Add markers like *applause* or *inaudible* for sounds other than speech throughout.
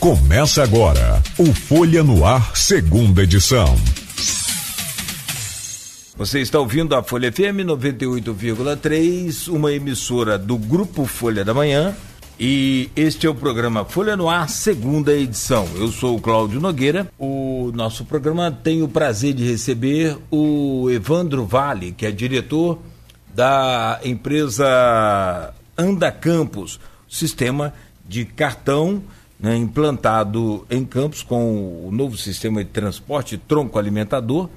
Começa agora o Folha no Ar, segunda edição. Você está ouvindo a Folha FM 98,3, uma emissora do Grupo Folha da Manhã. E este é o programa Folha no Ar, segunda edição. Eu sou o Cláudio Nogueira. O nosso programa tem o prazer de receber o Evandro Vale, que é diretor da empresa Anda Campos, sistema de cartão né, implantado em Campos com o novo sistema de transporte tronco alimentador,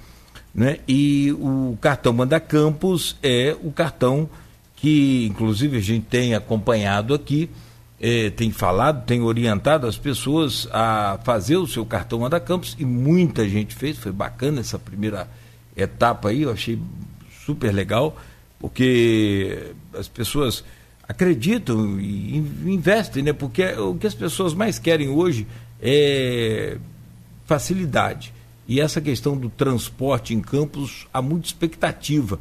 né, e o cartão Manda Campos é o cartão que, inclusive, a gente tem acompanhado aqui, é, tem falado, tem orientado as pessoas a fazer o seu cartão Manda Campos e muita gente fez, foi bacana essa primeira etapa aí, eu achei super legal, porque as pessoas acreditam e investem, né? Porque o que as pessoas mais querem hoje é facilidade. E essa questão do transporte em campos, há muita expectativa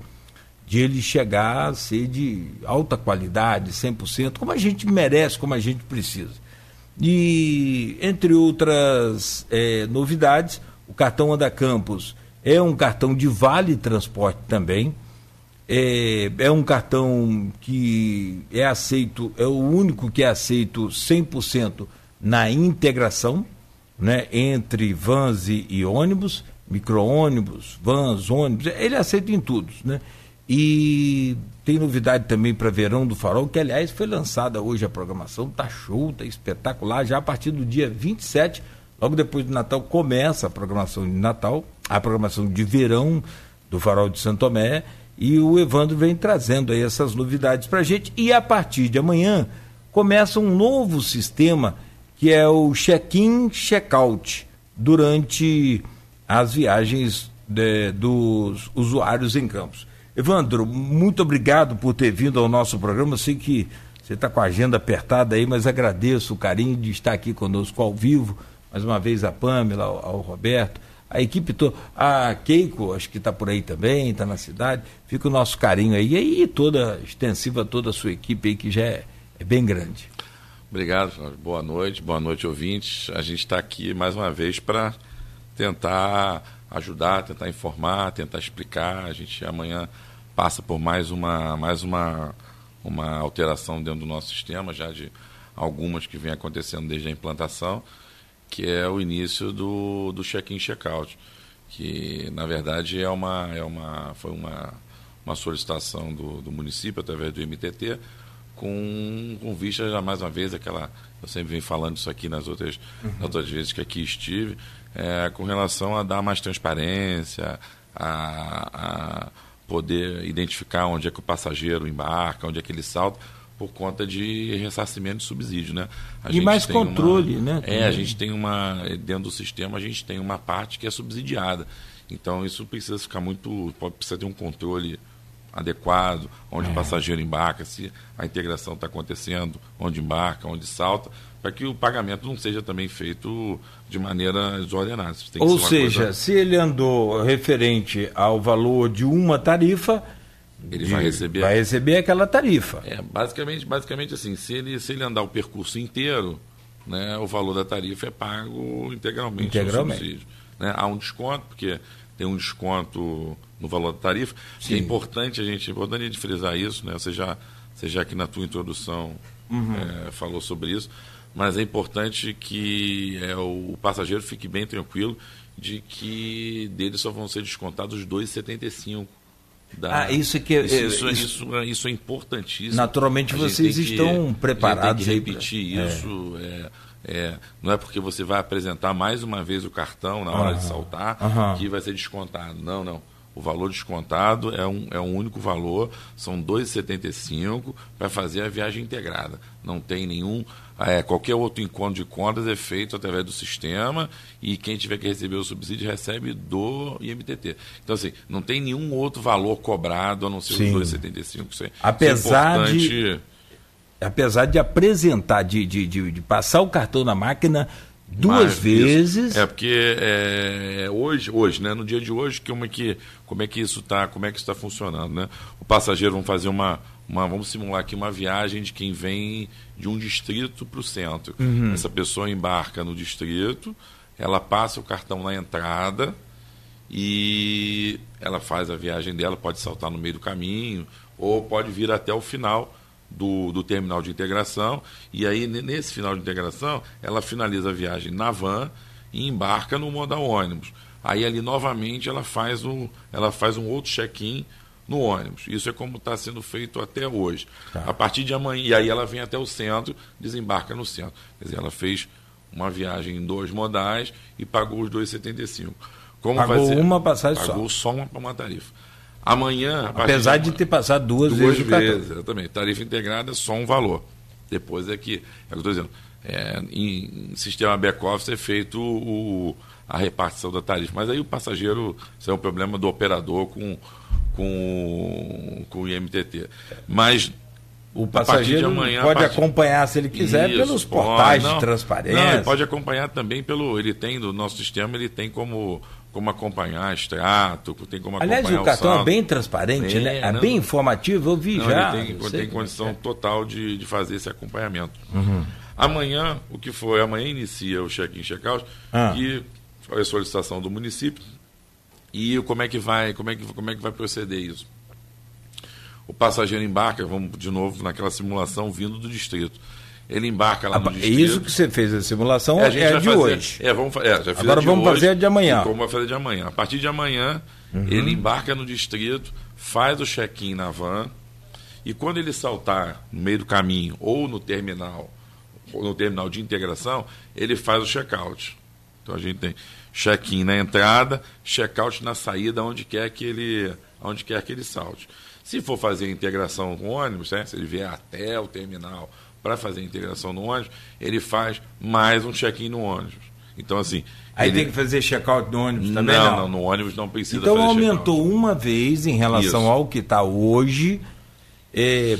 de ele chegar a ser de alta qualidade, 100%, como a gente merece, como a gente precisa. E, entre outras é, novidades, o cartão Anda Campos é um cartão de vale transporte também é, é um cartão que é aceito, é o único que é aceito 100% na integração né, entre vans e, e ônibus, micro-ônibus, vans, ônibus, ele é aceito em tudo. Né? E tem novidade também para Verão do Farol, que aliás foi lançada hoje a programação, tá show, tá espetacular, já a partir do dia 27, logo depois do Natal, começa a programação de Natal, a programação de verão do Farol de Santo Tomé, e o Evandro vem trazendo aí essas novidades para a gente. E a partir de amanhã começa um novo sistema que é o check-in, check-out durante as viagens de, dos usuários em campos. Evandro, muito obrigado por ter vindo ao nosso programa. Sei que você está com a agenda apertada aí, mas agradeço o carinho de estar aqui conosco ao vivo. Mais uma vez a Pamela, ao, ao Roberto a equipe toda, a Keiko, acho que está por aí também, está na cidade, fica o nosso carinho aí, e aí toda, extensiva toda a sua equipe aí, que já é, é bem grande. Obrigado, boa noite, boa noite ouvintes, a gente está aqui mais uma vez para tentar ajudar, tentar informar, tentar explicar, a gente amanhã passa por mais uma, mais uma, uma alteração dentro do nosso sistema, já de algumas que vem acontecendo desde a implantação, que é o início do, do check-in check-out, que na verdade é uma, é uma, foi uma, uma solicitação do, do município através do MTT, com, com vista já mais uma vez aquela eu sempre venho falando isso aqui nas outras, uhum. nas outras vezes que aqui estive é, com relação a dar mais transparência a, a poder identificar onde é que o passageiro embarca onde é que ele salta por conta de ressarcimento de subsídio, né? A e mais controle, uma, né? É, a gente tem uma dentro do sistema a gente tem uma parte que é subsidiada. Então isso precisa ficar muito, pode precisa ter um controle adequado, onde é. o passageiro embarca, se a integração está acontecendo, onde embarca, onde salta, para que o pagamento não seja também feito de maneira desordenada. Ou se seja, coisa... se ele andou referente ao valor de uma tarifa, ele de, vai receber. Vai receber aquela tarifa. É, basicamente, basicamente assim, se ele, se ele andar o percurso inteiro, né, o valor da tarifa é pago integralmente, integralmente. subsídio. Né? Há um desconto, porque tem um desconto no valor da tarifa. Sim. é importante a gente, é importante a gente frisar isso, né? Você já, você já aqui na tua introdução uhum. é, falou sobre isso, mas é importante que é, o, o passageiro fique bem tranquilo de que dele só vão ser descontados os 2,75 da... Ah, isso que isso, isso, isso, isso, é, isso é importantíssimo. Naturalmente vocês que, estão preparados. Tem que repetir pra... isso. É. É, não é porque você vai apresentar mais uma vez o cartão na hora uhum. de saltar uhum. que vai ser descontado. Não, não. O valor descontado é um, é um único valor, são R$ 2,75 para fazer a viagem integrada. Não tem nenhum é, qualquer outro encontro de contas é feito através do sistema e quem tiver que receber o subsídio recebe do IMTT. Então, assim, não tem nenhum outro valor cobrado a não ser Sim. os 2,75. É, apesar é de apesar de apresentar, de, de, de, de, passar o cartão na máquina Duas vezes? É, porque é, hoje, hoje, né, no dia de hoje, como é que, como é que isso está, como é que está funcionando, né? O passageiro vão fazer uma, uma, vamos simular aqui uma viagem de quem vem de um distrito para o centro. Uhum. Essa pessoa embarca no distrito, ela passa o cartão na entrada e ela faz a viagem dela, pode saltar no meio do caminho ou pode vir até o final do, do terminal de integração. E aí, nesse final de integração, ela finaliza a viagem na van e embarca no modal ônibus. Aí ali novamente ela faz um, ela faz um outro check-in no ônibus. Isso é como está sendo feito até hoje. Tá. A partir de amanhã, e aí ela vem até o centro, desembarca no centro. Quer dizer, ela fez uma viagem em dois modais e pagou os 2,75. Como pagou fazer? uma passagem pagou só. Pagou só uma, uma tarifa. Amanhã. Apesar de, de, ter passado duas, duas vezes. vezes, exatamente. Tarifa integrada é só um valor. Depois é que. É o que eu estou dizendo. É, em, em sistema back-office é feito o, a repartição da tarifa. Mas aí o passageiro, isso é um problema do operador com, com, com o IMTT. Mas o passageiro amanhã, pode partir... acompanhar, se ele quiser, Isso, pelos portais pode, de transparência. Não, ele pode acompanhar também pelo. Ele tem, do nosso sistema, ele tem como como acompanhar extrato, tem como Aliás, acompanhar o cartão o é bem transparente, né? É não, bem informativo, eu vi não, já. Ele tem, tem condição é. total de, de fazer esse acompanhamento. Uhum. Amanhã, o que foi? Amanhã inicia o check-in, check-out, ah. que foi a solicitação do município. E como é que vai, como é que, como é que vai proceder isso? O passageiro embarca, vamos de novo naquela simulação vindo do distrito ele embarca lá no distrito. Isso que você fez a simulação é, a é de fazer, hoje. É, vamos, é, Agora vamos hoje, fazer a de amanhã. Como vai fazer de amanhã. A partir de amanhã, uhum. ele embarca no distrito, faz o check-in na van, e quando ele saltar no meio do caminho ou no terminal, ou no terminal de integração, ele faz o check-out. Então a gente tem check-in na entrada, check-out na saída, onde quer que ele, onde quer que ele salte. Se for fazer a integração com o ônibus, né, se ele vier até o terminal para fazer a integração no ônibus, ele faz mais um check-in no ônibus. Então, assim. Aí ele... tem que fazer check-out no ônibus também? Não, não, não, no ônibus não precisa então, fazer aumentou uma vez em relação Isso. ao que está hoje. É,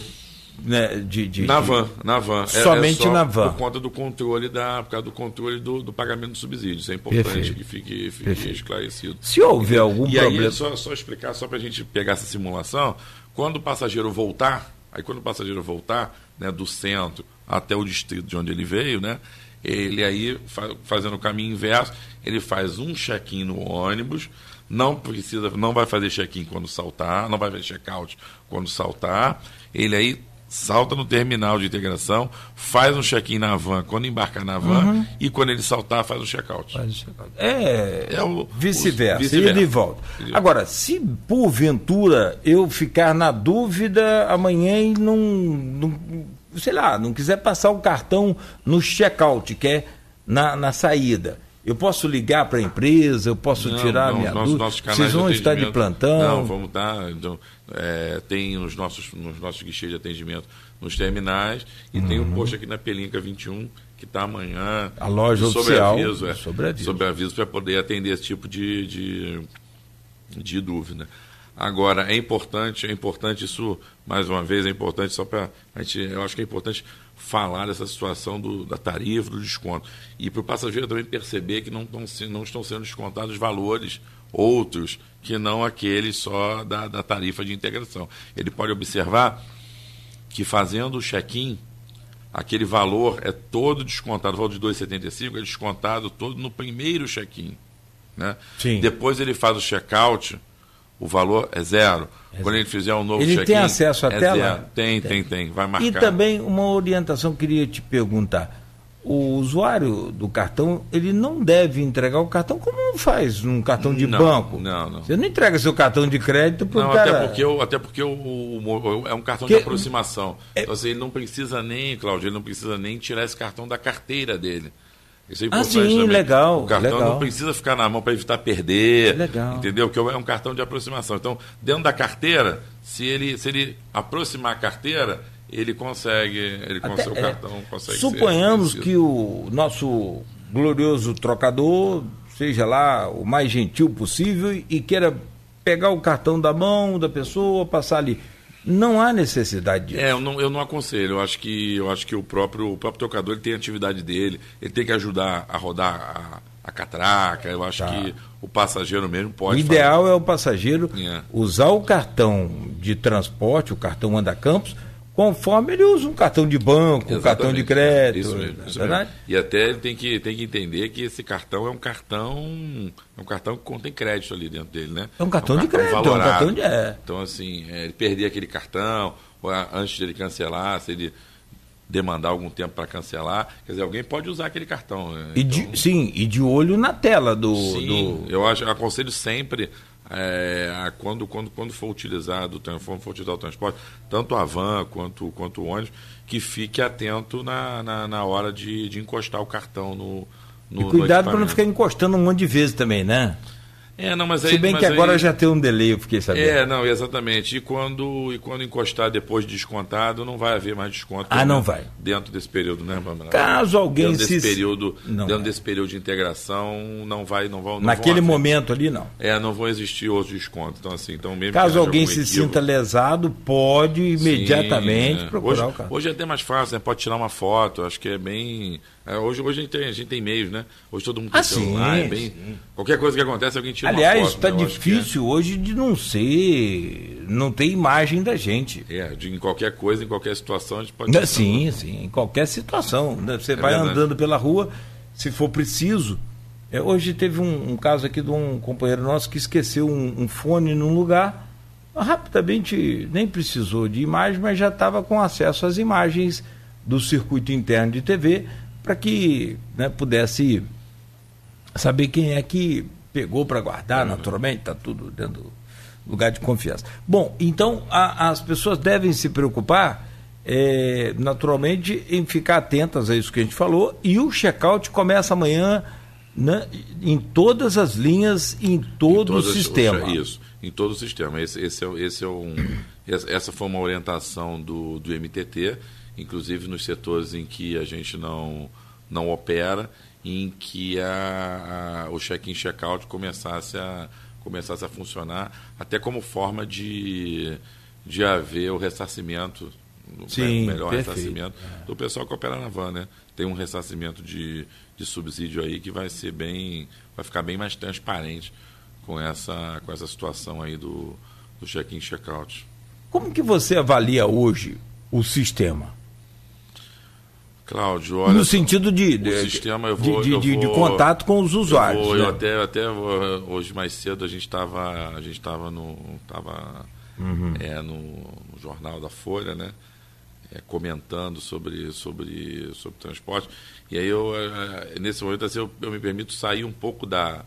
né, de, de, na van, na van. É, Somente é, na van. Por conta do controle da, por causa do controle do, do pagamento do subsídio. Isso é importante Perfeito. que fique, fique esclarecido. Se houver algum e problema. Aí, só, só explicar, só para a gente pegar essa simulação, quando o passageiro voltar, aí quando o passageiro voltar, né, do centro até o distrito de onde ele veio, né? Ele aí, fazendo o caminho inverso, ele faz um check-in no ônibus, não precisa, não vai fazer check-in quando saltar, não vai fazer check-out quando saltar. Ele aí salta no terminal de integração, faz um check-in na van quando embarcar na van uhum. e quando ele saltar faz o check-out. Check é, é o vice-versa, vice ida e volta. Agora, se porventura eu ficar na dúvida amanhã e não, não sei lá, não quiser passar o cartão no check-out, que é na, na saída, eu posso ligar para a empresa, eu posso não, tirar não, minha nosso, dúvida. Vocês vão estar de plantão? Não, vamos dar. Então, é, tem nos nossos, nos nossos guichês de atendimento nos terminais e uhum. tem o um posto aqui na Pelinca 21 que está amanhã. A loja sobre oficial. Aviso, é, sobre aviso. Sobre aviso para poder atender esse tipo de, de, de dúvida. Agora, é importante, é importante isso, mais uma vez, é importante só para a gente, eu acho que é importante falar dessa situação do, da tarifa, do desconto. E para o passageiro também perceber que não, estão, não estão sendo descontados valores outros que não aqueles só da, da tarifa de integração. Ele pode observar que fazendo o check-in, aquele valor é todo descontado, o valor de 2,75 é descontado todo no primeiro check-in. Né? Depois ele faz o check-out o valor é zero. É Quando ele fizer um novo Ele tem acesso à é tela? Zero. Tem, tem, tem, vai marcar. E também uma orientação que eu queria te perguntar. O usuário do cartão, ele não deve entregar o cartão como faz num cartão de não, banco. Não, não. Você não entrega seu cartão de crédito para o cara... Até porque, eu, até porque é um cartão que... de aproximação. É... Então, assim, ele não precisa nem, Cláudio, ele não precisa nem tirar esse cartão da carteira dele. Isso é ah, importante ah, sim, também. legal. O cartão legal. não precisa ficar na mão para evitar perder. Legal. Entendeu? Porque é um cartão de aproximação. Então, dentro da carteira, se ele, se ele aproximar a carteira, ele consegue, ele Até, consegue, o é, cartão consegue Suponhamos que o nosso glorioso trocador seja lá o mais gentil possível e queira pegar o cartão da mão da pessoa, passar ali. não há necessidade disso. É, eu não, eu não aconselho. Eu acho que, eu acho que o, próprio, o próprio tocador ele tem a atividade dele, ele tem que ajudar a rodar a, a catraca. Eu acho tá. que o passageiro mesmo pode. O ideal fazer. é o passageiro é. usar o cartão de transporte, o cartão Anda Campos conforme ele usa um cartão de banco, Exatamente. um cartão de crédito. Isso mesmo, isso mesmo. E até ele tem que, tem que entender que esse cartão é um cartão. É um cartão que contém crédito ali dentro dele, né? É um cartão, é um de cartão crédito, valorado. é um cartão de. É. Então, assim, é, ele perder aquele cartão, ou antes de ele cancelar, se ele demandar algum tempo para cancelar. Quer dizer, alguém pode usar aquele cartão. Né? E de, então sim, e de olho na tela do. Sim, do... eu acho, eu aconselho sempre é, quando, quando, quando for utilizado, for, o transporte, tanto a van quanto, quanto o ônibus, que fique atento na, na, na hora de, de encostar o cartão no. no e cuidado para não ficar encostando um monte de vezes também, né? É, não, mas aí, Se bem que agora aí... já tem um delay, eu fiquei sabendo. É, não, exatamente. E quando, e quando encostar depois de descontado, não vai haver mais desconto. Ah, não vai. Dentro desse período, né, Pamela? Caso alguém dentro desse se... período, não dentro vai. desse período de integração, não vai, não vão. Não Naquele momento ali, não. É, não vão existir outros descontos. Então, assim, então mesmo. Caso alguém se equívoco, sinta lesado, pode imediatamente Sim, é. procurar hoje, o carro. Hoje é até mais fácil, né? Pode tirar uma foto. Acho que é bem é, hoje, hoje a, gente tem, a gente tem meios, né? Hoje todo mundo tem ah, celular, sim, é bem. Sim. Qualquer coisa que acontece, alguém tira Aliás, uma foto. Aliás, está né? difícil é. hoje de não ser. Não ter imagem da gente. É, de, em qualquer coisa, em qualquer situação, a gente pode. Não, sim, sim, em qualquer situação. Né? Você é vai verdade. andando pela rua, se for preciso. É, hoje teve um, um, caso aqui de um companheiro nosso que esqueceu um, um fone num lugar. Rapidamente, nem precisou de imagem, mas já estava com acesso às imagens do circuito interno de TV para que né, pudesse saber quem é que pegou para guardar, uhum. naturalmente, está tudo dentro do lugar de confiança. Bom, então a, as pessoas devem se preocupar, é, naturalmente, em ficar atentas a isso que a gente falou, e o check-out começa amanhã né, em todas as linhas, em todo em o sistema. Isso, em todo o sistema. Esse, esse, é, esse é um, essa foi uma orientação do, do MTT inclusive nos setores em que a gente não, não opera, em que a, a o check-in check-out começasse a, começasse a funcionar, até como forma de, de haver o ressarcimento, Sim, o melhor perfeito. ressarcimento é. do pessoal que opera na van, né? Tem um ressarcimento de, de subsídio aí que vai ser bem, vai ficar bem mais transparente com essa, com essa situação aí do, do check-in check-out. Como que você avalia hoje o sistema? Cláudio, olha. No sentido de, de, sistema, eu vou, de, eu de, vou, de, contato com os usuários. Eu, vou, né? eu até, até hoje mais cedo a gente estava a gente estava no tava, uhum. é, no, no, jornal da Folha, né? É, comentando sobre, sobre, sobre transporte. E aí eu nesse momento assim, eu, eu me permito sair um pouco da,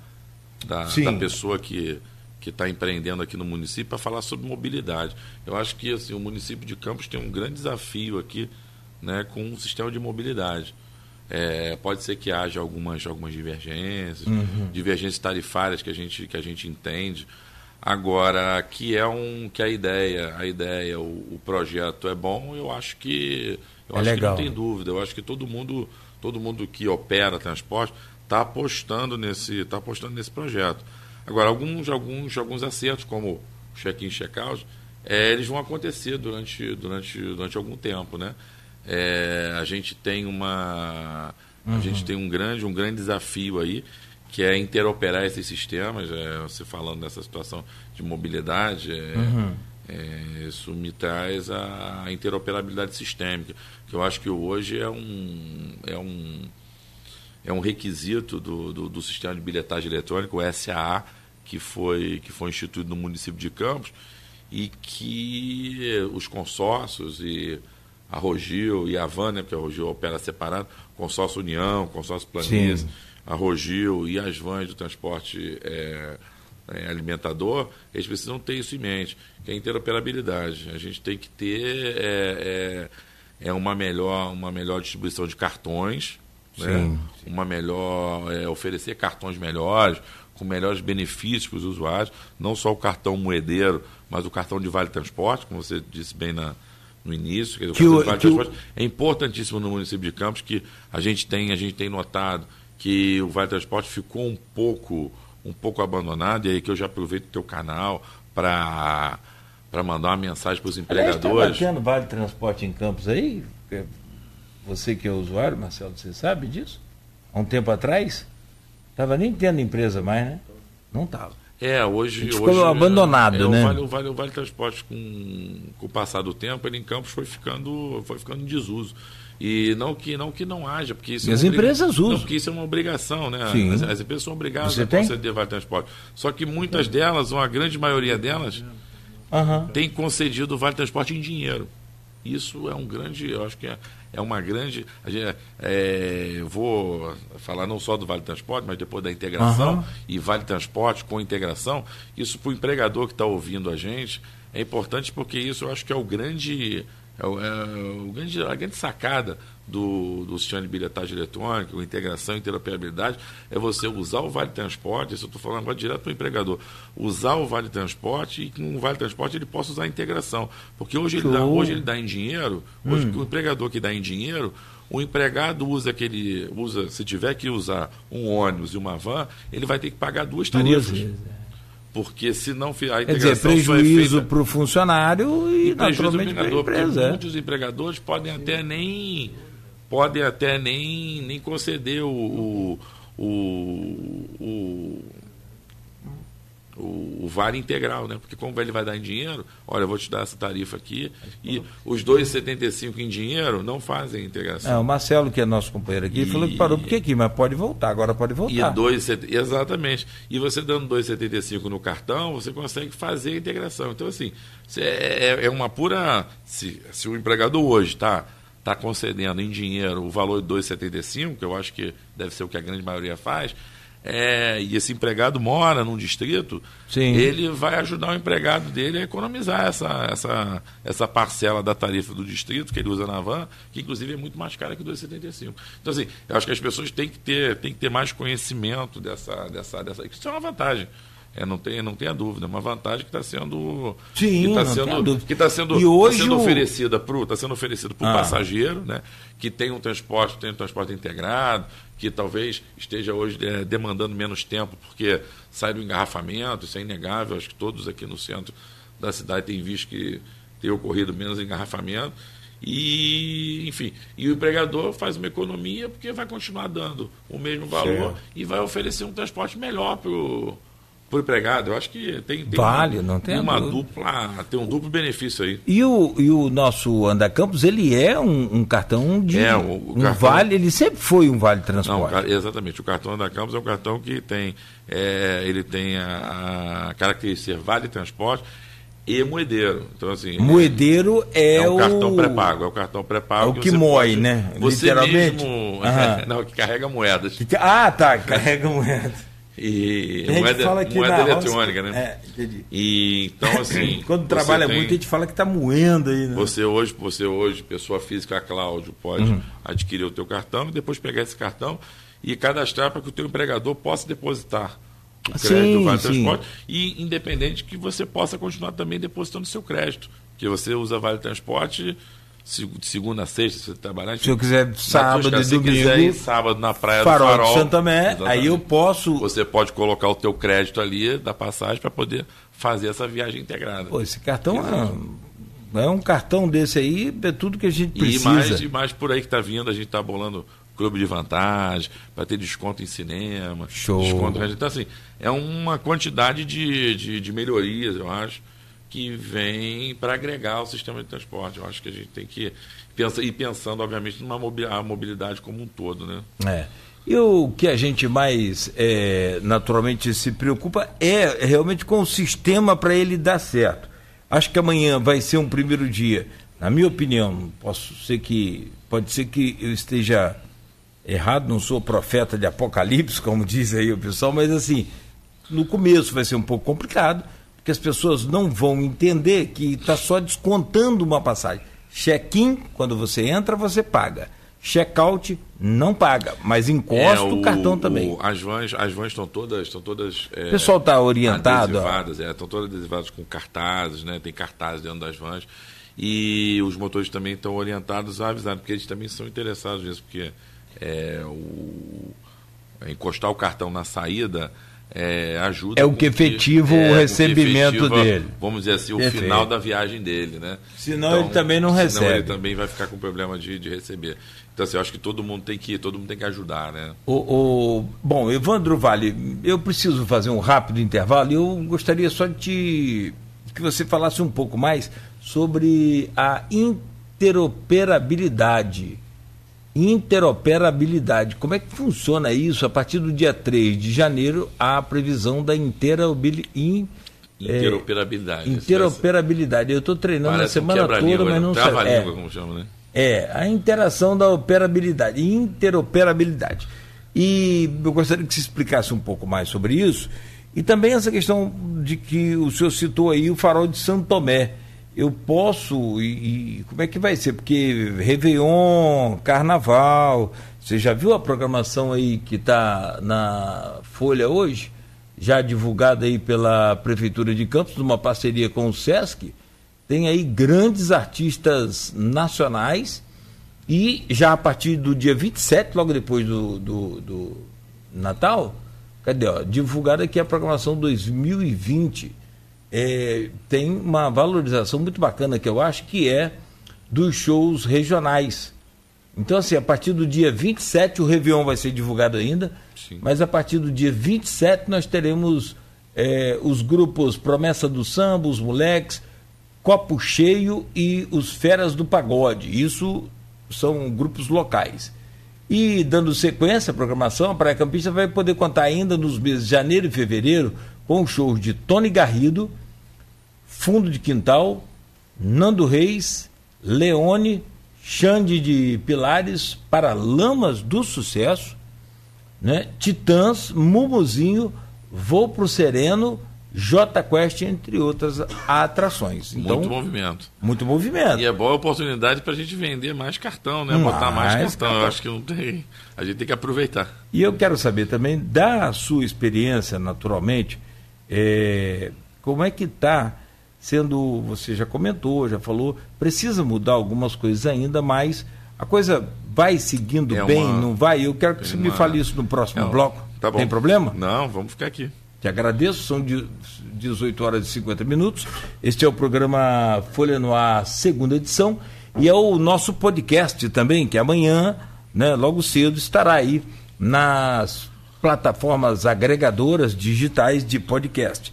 da, da pessoa que que está empreendendo aqui no município para falar sobre mobilidade. Eu acho que assim, o município de Campos tem um grande desafio aqui né, com um sistema de mobilidade. É, pode ser que haja algumas, algumas divergências, uhum. divergências tarifárias que a gente, que a gente entende. Agora, que é um que a ideia, a ideia, o, o projeto é bom, eu acho que eu é acho legal. que não tem dúvida. Eu acho que todo mundo, todo mundo que opera transporte está apostando nesse, tá apostando nesse projeto. Agora, alguns, alguns, alguns acertos, como o check-in, check-out, é, eles vão acontecer durante, durante, durante algum tempo, né? É, a gente tem uma uhum. a gente tem um grande um grande desafio aí que é interoperar esses sistemas é, você falando dessa situação de mobilidade é, uhum. é, isso me traz a, a, interoperabilidade sistêmica que eu acho que hoje é um é um é um requisito do, do, do sistema de bilhetagem eletrônica o SAA que foi que foi instituído no município de Campos e que os consórcios e a Rogil e a Van, né, porque a Rogil opera separado, consórcio União, consórcio Planície, a Rogil e as vans do transporte é, alimentador, eles precisam ter isso em mente, que é a interoperabilidade. A gente tem que ter é, é, é uma, melhor, uma melhor distribuição de cartões, né? uma melhor é, oferecer cartões melhores, com melhores benefícios para os usuários, não só o cartão moedeiro, mas o cartão de vale transporte, como você disse bem na, no início, que, que, o, que o... é importantíssimo no município de Campos que a gente tem, a gente tem notado que o Vale Transporte ficou um pouco um pouco abandonado, e aí que eu já aproveito o teu canal para para mandar uma mensagem para os Aliás, empregadores. Está Vale Transporte em Campos aí? Você que é usuário, Marcelo, você sabe disso? Há um tempo atrás? Estava nem tendo empresa mais, né? Não estava. É, hoje. Ficou hoje, abandonado, é, né? O vale, o vale, o vale Transporte, com, com o passar do tempo, ele em Campos foi ficando, foi ficando em desuso. E não que não, que não haja, porque isso e é as empresas usam. Não, porque isso é uma obrigação, né? Sim. As, as empresas são obrigadas Você a conceder vale transporte. Só que muitas delas, ou a grande maioria delas, Uhum. tem concedido o vale transporte em dinheiro. Isso é um grande, eu acho que é, é uma grande. A gente, é, eu vou falar não só do Vale Transporte, mas depois da integração Uhum. e Vale Transporte com integração. Isso para o empregador que está ouvindo a gente é importante porque isso eu acho que é o grande. É o, é o grande a grande sacada do, do sistema de bilhetagem eletrônica, integração e interoperabilidade, é você usar o Vale Transporte, isso eu estou falando agora direto para o empregador, usar o Vale Transporte e com o Vale Transporte ele possa usar a integração. Porque hoje ele, dá, hoje ele dá em dinheiro, hoje o empregador que dá em dinheiro, o empregado usa aquele, usa, se tiver que usar um ônibus e uma van, ele vai ter que pagar duas Duas tarifas. vezes. Porque se não a Quer dizer, integração é prejuízo para o funcionário e, e naturalmente para a empresa. é. muitos empregadores podem até nem podem até nem, nem conceder o, o, o, o, o- vale integral, né? Porque como ele vai dar em dinheiro, olha, eu vou te dar essa tarifa aqui, e os 2,75 em dinheiro não fazem integração. É, o Marcelo, que é nosso companheiro aqui, E- falou que parou porque aqui, mas pode voltar, agora pode E voltar. dois, exatamente. E você dando 2,75 no cartão, você consegue fazer a integração. Então, assim, é, é- é uma pura. Se, se o empregador hoje está tá concedendo em dinheiro o valor de 2,75, que eu acho que deve ser o que a grande maioria faz, é, e esse empregado mora num distrito, Sim. ele vai ajudar o empregado dele a economizar essa, essa, essa parcela da tarifa do distrito que ele usa na van, que inclusive é muito mais cara que 2,75. Então, assim, eu acho que as pessoas têm que ter, têm que ter mais conhecimento dessa, dessa, dessa. Isso é uma vantagem. É, não tem, não tenha dúvida, é uma vantagem que está sendo, Sim, que está sendo, que está sendo, E hoje tá sendo o- oferecida para está sendo oferecido o Ah. passageiro, né, que tem um transporte, tem um transporte integrado, que talvez esteja hoje é, demandando menos tempo porque sai do engarrafamento, isso é inegável, acho que todos aqui no centro da cidade têm visto que tem ocorrido menos engarrafamento. E, enfim, e o empregador faz uma economia porque vai continuar dando o mesmo valor Certo. e vai oferecer um transporte melhor para o empregado. Eu acho que tem, tem Vale, uma, não tem uma dupla, tem um duplo benefício aí. E o, e o nosso Andacampos, ele é um, um cartão de. É, o- o um cartão- vale, ele sempre foi um vale Não, transporte. ca- exatamente. O cartão da Campos é um cartão que tem, é, ele tem a, a característica de ser vale transporte e moedeiro. Então, assim, Moedeiro é, é um o. cartão pré-pago. É o cartão pré-pago. É o que moe, pode- né? Você Literalmente? mesmo. *laughs* Não, que carrega moedas. Ah, tá, carrega moeda. E A gente moeda, fala aqui moeda eletrônica, roça- né? É, entendi. E, então, assim. *laughs* Quando trabalha tem- muito, a gente fala que tá moendo aí, né? Você hoje, você hoje, pessoa física, Cláudio, pode Uhum. adquirir o teu cartão e depois pegar esse cartão e cadastrar para que o teu empregador possa depositar o Sim, crédito do Vale sim. Transporte e independente que você possa continuar também depositando seu crédito, porque você usa Vale Transporte de segunda a sexta, se você trabalhar. Se eu quiser sábado e se quiser ir domingo, sábado na praia farol, do Farol, Santa Mé, aí eu posso. Você pode colocar o teu crédito ali da passagem para poder fazer essa viagem integrada. Pô, esse cartão é, é um cartão desse aí, é tudo que a gente E precisa. mais, e mais por aí que está vindo, a gente está bolando clube de vantagem, para ter desconto em cinema, Show. desconto. Então, assim, é uma quantidade de, de, de melhorias, eu acho, que vem para agregar o sistema de transporte. Eu acho que a gente tem que pensar, ir pensando, obviamente, numa mobilidade como um todo, né? É. E o que a gente mais é, naturalmente se preocupa é realmente com o sistema para ele dar certo. Acho que amanhã vai ser um primeiro dia, na minha opinião, posso ser que pode ser que eu esteja errado, não sou profeta de apocalipse, *laughs* como diz aí o pessoal, mas assim, no começo vai ser um pouco complicado, porque as pessoas não vão entender que está só descontando uma passagem. Check-in, quando você entra, você paga. Check-out, não paga, mas encosta É, o, cartão também. o- as vans as vans estão todas estão todas é, O pessoal está orientado. ó. adesivadas, é, estão todas adesivadas com cartazes, né? Tem cartazes dentro das vans. E os motores também estão orientados a avisar, porque eles também são interessados nisso, porque é, o, é, encostar o cartão na saída é, ajuda. É o que efetiva é, o recebimento efetiva, dele. Vamos dizer assim, o Perfeito. final da viagem dele, né? Senão então, ele também não recebe. Senão ele também vai ficar com problema de, de receber. Então, assim, eu acho que todo mundo tem que todo mundo tem que ajudar, né? O, o, bom, Evandro Vale, eu preciso fazer um rápido intervalo e eu gostaria só de te, que você falasse um pouco mais sobre a interoperabilidade interoperabilidade. Como é que funciona isso? A partir do dia 3 de janeiro, a previsão da interoperabilidade. Interoperabilidade. É, interoperabilidade. Eu estou treinando a semana toda, mas não sei. É, como chama, né? É, a interação da operabilidade, interoperabilidade. E eu gostaria que você explicasse um pouco mais sobre isso. E também essa questão de que o senhor citou aí o farol de Santo Tomé eu posso, e, e, como é que vai ser? Porque Réveillon, Carnaval, você já viu a programação aí que está na Folha hoje? Já divulgada aí pela Prefeitura de Campos, numa parceria com o Sesc. Tem aí grandes artistas nacionais e já a partir do dia 27, logo depois do, do, do Natal, cadê? Ó, divulgada aqui a programação 2020 é, tem uma valorização muito bacana que eu acho que é dos shows regionais. Então, assim, a partir do dia 27, o Réveillon vai ser divulgado ainda, Sim. mas a partir do dia 27 nós teremos é, os grupos Promessa do Samba, os Moleques, Copo Cheio e os Feras do Pagode. Isso são grupos locais. E dando sequência à programação, a Praia Campista vai poder contar ainda nos meses de janeiro e fevereiro com shows de Tony Garrido, Fundo de Quintal, Nando Reis, Leone, Xande de Pilares, Paralamas do Sucesso, né? Titãs, Mumuzinho, Vou pro Sereno, J Quest, entre outras atrações. Então, muito movimento. Muito movimento. E é boa oportunidade para a gente vender mais cartão, né? Botar mais, mais cartão. cartão. Eu acho que não tem. A gente tem que aproveitar. E eu quero saber também da sua experiência, naturalmente, é, como é que está sendo, você já comentou, já falou, precisa mudar algumas coisas ainda, mas a coisa vai seguindo é bem, uma... não vai? Eu quero que você uma... me fale isso no próximo é, bloco. Tá Tem problema? Não, vamos ficar aqui. Te agradeço, são de 18 horas e 50 minutos. Este é o programa Folha no Ar, segunda edição, e é o nosso podcast também, que amanhã, né, logo cedo, estará aí nas plataformas agregadoras digitais de podcast.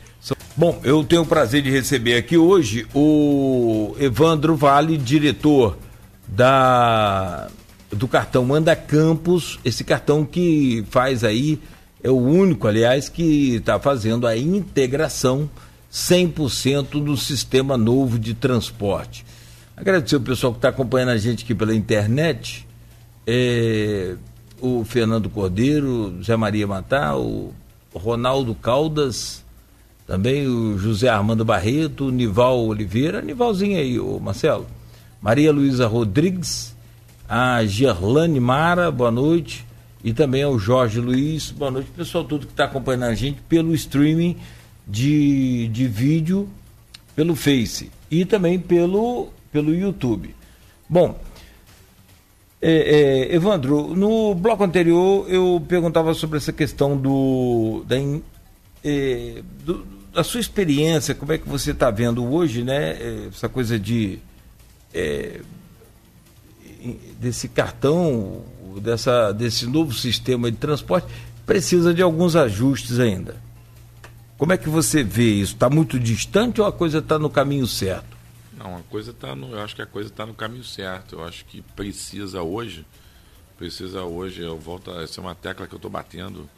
Bom, eu tenho o prazer de receber aqui hoje o Evandro Vale, diretor da do cartão Manda Campos, esse cartão que faz aí, é o único, aliás, que está fazendo a integração 100% do sistema novo de transporte. Agradecer o pessoal que está acompanhando a gente aqui pela internet, é, o Fernando Cordeiro, Zé Maria Matar, o Ronaldo Caldas, também o José Armando Barreto, o Nival Oliveira, Nivalzinho aí, o Marcelo. Maria Luísa Rodrigues, a Gerlane Mara, boa noite. E também ao Jorge Luiz, boa noite. Pessoal, tudo que está acompanhando a gente pelo streaming de, de vídeo, pelo Face e também pelo, pelo YouTube. Bom, é, é, Evandro, no bloco anterior eu perguntava sobre essa questão do, da, é, do a sua experiência, como é que você está vendo hoje, né? É, essa coisa de é, desse cartão, dessa, desse novo sistema de transporte, precisa de alguns ajustes ainda. Como é que você vê isso? Está muito distante ou a coisa está no caminho certo? Não, a coisa está no. Eu acho que a coisa está no caminho certo. Eu acho que precisa hoje, precisa hoje. Eu volto. Essa é uma tecla que eu estou batendo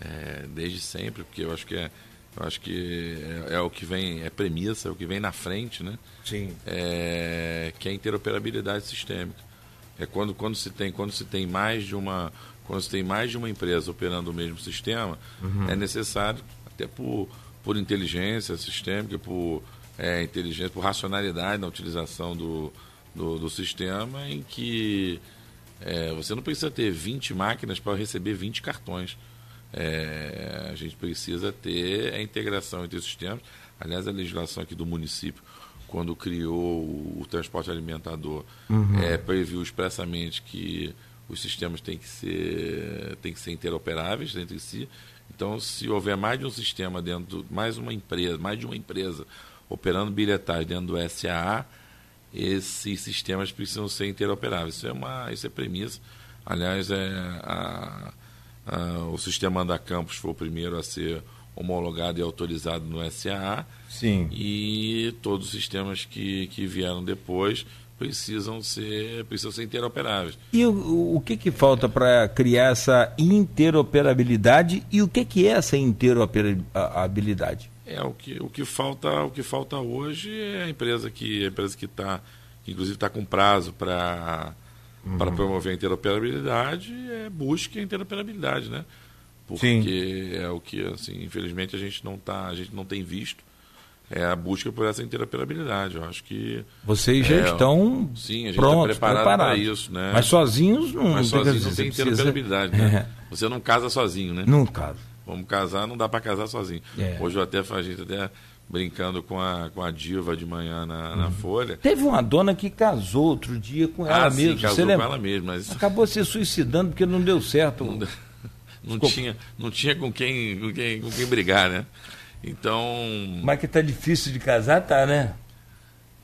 é, desde sempre, porque eu acho que é eu acho que é, é, o que vem, é premissa, é o que vem na frente, né? Sim. É, que é a interoperabilidade sistêmica. É quando, quando, se tem, quando se tem mais de uma quando se tem mais de uma empresa operando o mesmo sistema, uhum. é necessário, até por, por inteligência sistêmica, por é, inteligência, por racionalidade na utilização do, do, do sistema, em que é, você não precisa ter 20 máquinas para receber 20 cartões. É, a gente precisa ter a integração entre os sistemas. Aliás, a legislação aqui do município, quando criou o, o transporte alimentador, uhum. é, previu expressamente que os sistemas têm que ser, têm que ser interoperáveis entre si. Então, se houver mais de um sistema dentro, mais uma empresa, mais de uma empresa operando bilhetagem dentro do SAA, esses sistemas precisam ser interoperáveis. Isso é uma, isso é premissa. Aliás, é a, a, o sistema Anda Campus foi o primeiro a ser homologado e autorizado no SAA. Sim. E todos os sistemas que, que vieram depois precisam ser, precisam ser interoperáveis. E o, o que, que falta para criar essa interoperabilidade e o que, que é essa interoperabilidade? É o que, o que falta o que falta hoje é a empresa que a empresa que está inclusive está com prazo para uhum. para promover a interoperabilidade é busque a interoperabilidade, né? Porque Sim. é o que assim infelizmente a gente não tá a gente não tem visto é a busca por essa interoperabilidade. Eu acho que. Vocês já é, estão sim, a gente tá prontos, tá preparado para isso, né? Mas sozinhos não, Mas sozinhos não tem interoperabilidade, precisa... né? *laughs* É. Você não casa sozinho, né? Não casa. Vamos casar, não dá para casar sozinho. É. Hoje eu até a gente até brincando com a, com a diva de manhã na, uhum. na Folha. Teve uma dona que casou outro dia com ela ah, mesma. Sim, casou com ela mesma. Mas... Acabou se suicidando porque não deu certo. Não, não tinha, não tinha com quem, com quem, com quem brigar, né? Então. Mas que tá difícil de casar, tá, né?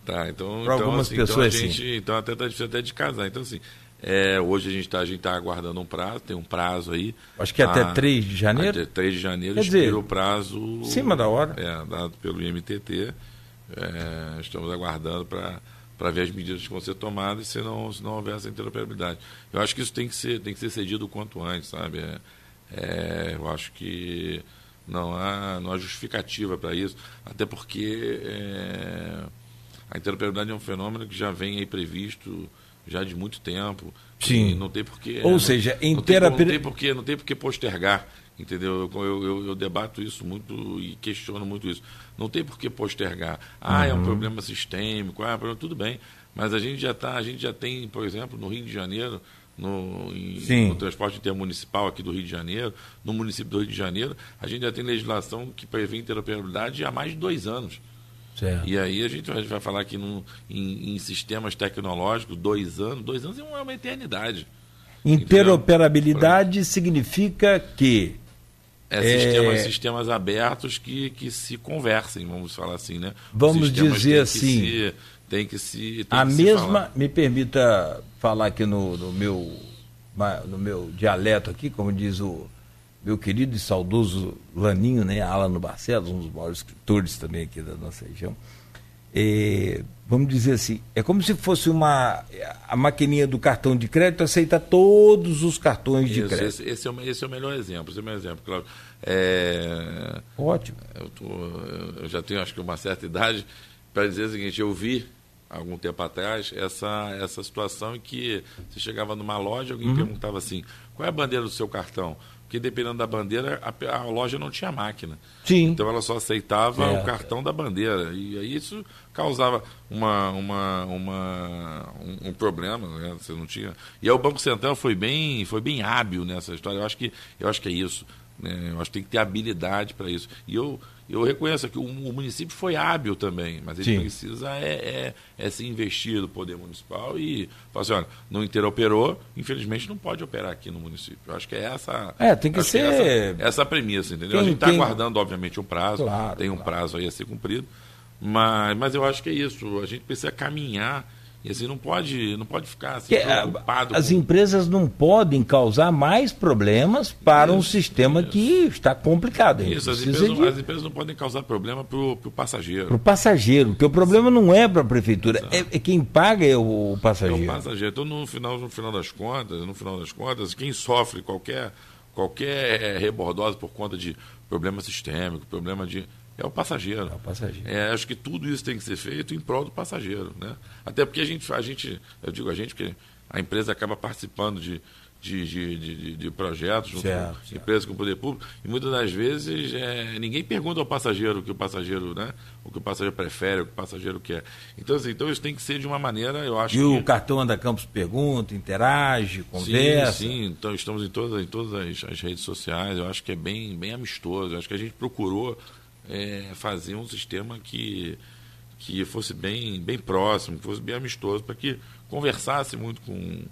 Tá, então. Para então, algumas assim, pessoas, então, a gente, sim. Então até tá difícil até de casar. Então, assim, é, hoje a gente está tá aguardando um prazo, tem um prazo aí. Acho que é até a, 3 de janeiro? Até 3 de janeiro Quer expira dizer, o prazo. Em cima da hora. É, dado pelo IMTT. É, estamos aguardando para para ver as medidas que vão ser tomadas se não, se não houver essa interoperabilidade. Eu acho que isso tem que ser, tem que ser cedido o quanto antes, sabe? É, é, eu acho que não há, não há justificativa para isso, até porque é, a interoperabilidade é um fenômeno que já vem aí previsto já de muito tempo. Sim. não tem porquê. Ou não, seja, não tem, não tem porquê, não tem porquê postergar. Entendeu? Eu, eu, eu, debato isso muito e questiono muito isso. Não tem por que postergar. Ah, uhum. é um problema sistêmico, ah, tudo bem. Mas a gente já tá, a gente já tem, por exemplo, no Rio de Janeiro, no, em, no, transporte intermunicipal aqui do Rio de Janeiro, no município do Rio de Janeiro, a gente já tem legislação que prevê interoperabilidade há mais de dois anos. Certo. E aí a gente vai falar que em, em, sistemas tecnológicos, dois anos, dois anos é uma eternidade. Interoperabilidade entendeu? significa que é, é... Sistemas, sistemas abertos que, que se conversem, vamos falar assim, né? Vamos dizer assim. Se, tem que se. Tem a que mesma, se me permita falar aqui no, no, meu, no meu dialeto aqui, como diz o meu querido e saudoso Laninho, né? Alano Barcelos, um dos maiores escritores também aqui da nossa região. É, vamos dizer assim, é como se fosse uma a maquininha do cartão de crédito aceita todos os cartões de Isso, crédito. Esse, esse, é o, esse é o melhor exemplo, esse é o melhor exemplo, Cláudio. É, Ótimo. Eu, tô, eu já tenho acho que uma certa idade para dizer o seguinte, eu vi algum tempo atrás essa, essa situação em que você chegava numa loja, alguém uhum. perguntava assim, qual é a bandeira do seu cartão? Porque dependendo da bandeira, a, a, loja não tinha máquina. Sim. Então ela só aceitava é. o cartão da bandeira. E aí isso causava uma, uma, uma um, um, problema, né? Você não tinha. E aí o Banco Central foi bem, foi bem hábil nessa história. Eu acho que, eu acho que é isso. Né? Eu acho que tem que ter habilidade para isso. E eu, eu reconheço que o, o, município foi hábil também, mas ele Sim. precisa é, é, é, se investir do poder municipal e falar assim, olha, não interoperou, infelizmente não pode operar aqui no município. Eu acho que é essa. É, tem que ser. Que é essa, essa premissa, entendeu? Quem, a gente está quem... aguardando, obviamente, um prazo, claro, tem um claro. prazo aí a ser cumprido, mas, mas eu acho que é isso. A gente precisa caminhar e assim, não pode, não pode ficar assim, preocupado. As com... empresas não podem causar mais problemas para isso, um sistema isso. que está complicado. Isso, as empresas, de... as empresas, não podem causar problema para o passageiro. Para o passageiro, porque o problema não é para a prefeitura, é, é, quem paga é o, o passageiro. É o passageiro. Então, no final, no final das contas, no final das contas, quem sofre qualquer, qualquer rebordose por conta de problema sistêmico, problema de é o passageiro. É o passageiro. É, acho que tudo isso tem que ser feito em prol do passageiro. Né? Até porque a gente, a gente, eu digo a gente, porque a empresa acaba participando de, de, de, de, de projetos junto certo, com certo. empresas com o poder público, e muitas das vezes é, ninguém pergunta ao passageiro o que o passageiro, né? O que o passageiro prefere, o que o passageiro quer. Então, assim, então isso tem que ser de uma maneira, eu acho e que... o cartão Anda Campos pergunta, interage, conversa. Sim, sim. Então estamos em todas, em todas as, as redes sociais, eu acho que é bem, bem amistoso. Eu acho que a gente procurou é, fazer um sistema que, que fosse bem, bem próximo, que fosse bem amistoso, para que conversasse muito com,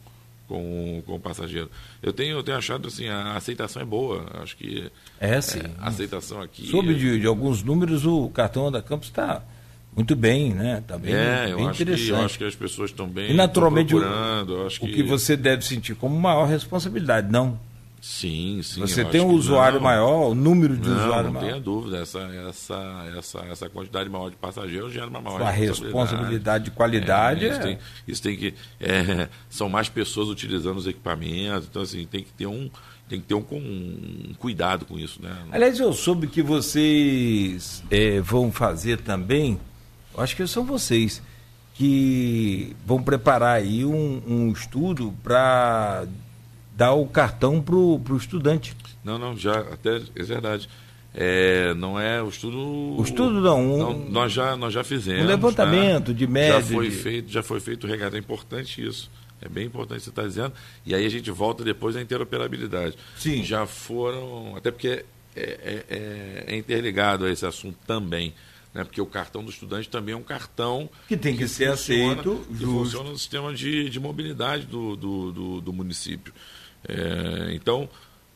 com, com o passageiro. Eu tenho, eu tenho achado assim, a aceitação é boa. Acho que é, sim. É, a aceitação aqui. Soube de, de, alguns números, o cartão da Campos está muito bem, né? Tá bem, é, bem eu acho interessante. Que, eu acho que as pessoas estão bem. E naturalmente o, acho o que... que você deve sentir como maior responsabilidade, não? Sim, sim. Você tem um usuário não, maior, o número de não, usuários não maior. Não tenha dúvida. Essa, essa, essa, essa quantidade maior de passageiros gera uma maior Sua responsabilidade, responsabilidade de qualidade. É, isso, é... tem, isso tem que. É, *laughs* são mais pessoas utilizando os equipamentos, então assim, tem que ter um. Tem que ter um, um cuidado com isso, né? Aliás, eu soube que vocês é, vão fazer também, acho que são vocês, que vão preparar aí um, um estudo para dar o cartão para o estudante. Não, não, já, até é verdade. É, não é o estudo. O estudo não. Um, não nós, já, nós já fizemos. Um levantamento né? de média. Já foi de... feito, já foi feito o regata. É importante isso. É bem importante você estar tá dizendo. E aí a gente volta depois à interoperabilidade. Sim. Já foram. Até porque é, é, é, é interligado a esse assunto também. Né? Porque o cartão do estudante também é um cartão que tem que, que ser funciona, aceito. Que funciona no sistema de, de mobilidade do, do, do, do município. É, então,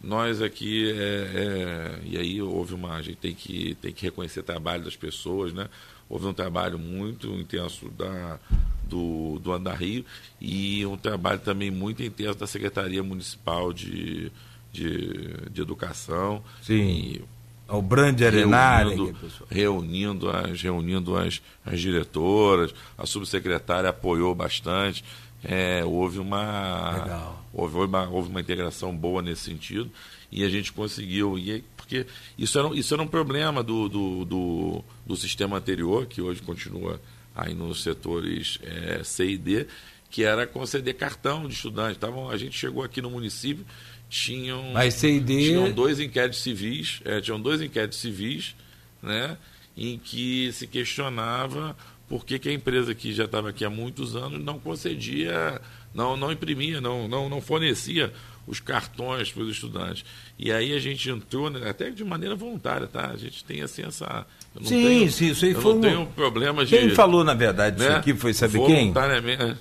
nós aqui, é, é, e aí houve uma, a gente tem que, tem que reconhecer o trabalho das pessoas, né? Houve um trabalho muito intenso da, do, do Andar Rio e um trabalho também muito intenso da Secretaria Municipal de, de, de Educação. Sim. E, o Brand Arenari. Reunindo, reunindo, as, reunindo as, as diretoras, a subsecretária apoiou bastante. É, houve uma houve uma houve uma integração boa nesse sentido e a gente conseguiu. E porque isso era, isso era um problema do, do, do, do sistema anterior que hoje continua aí nos setores é, C e D que era conceder cartão de estudante. Tavam, a gente chegou aqui no município tinham Mas C e D... tinham dois inquéritos civis é, tinham dois inquéritos civis né em que se questionava por que, que a empresa que já estava aqui há muitos anos não concedia, não, não imprimia, não, não, não fornecia os cartões para os estudantes. E aí a gente entrou, né, até de maneira voluntária, tá? A gente tem assim essa. sim, tenho, sim, isso aí eu foi. Não um... tenho problema de. Quem falou, na verdade, né? isso aqui foi, sabe quem? Voluntariamente.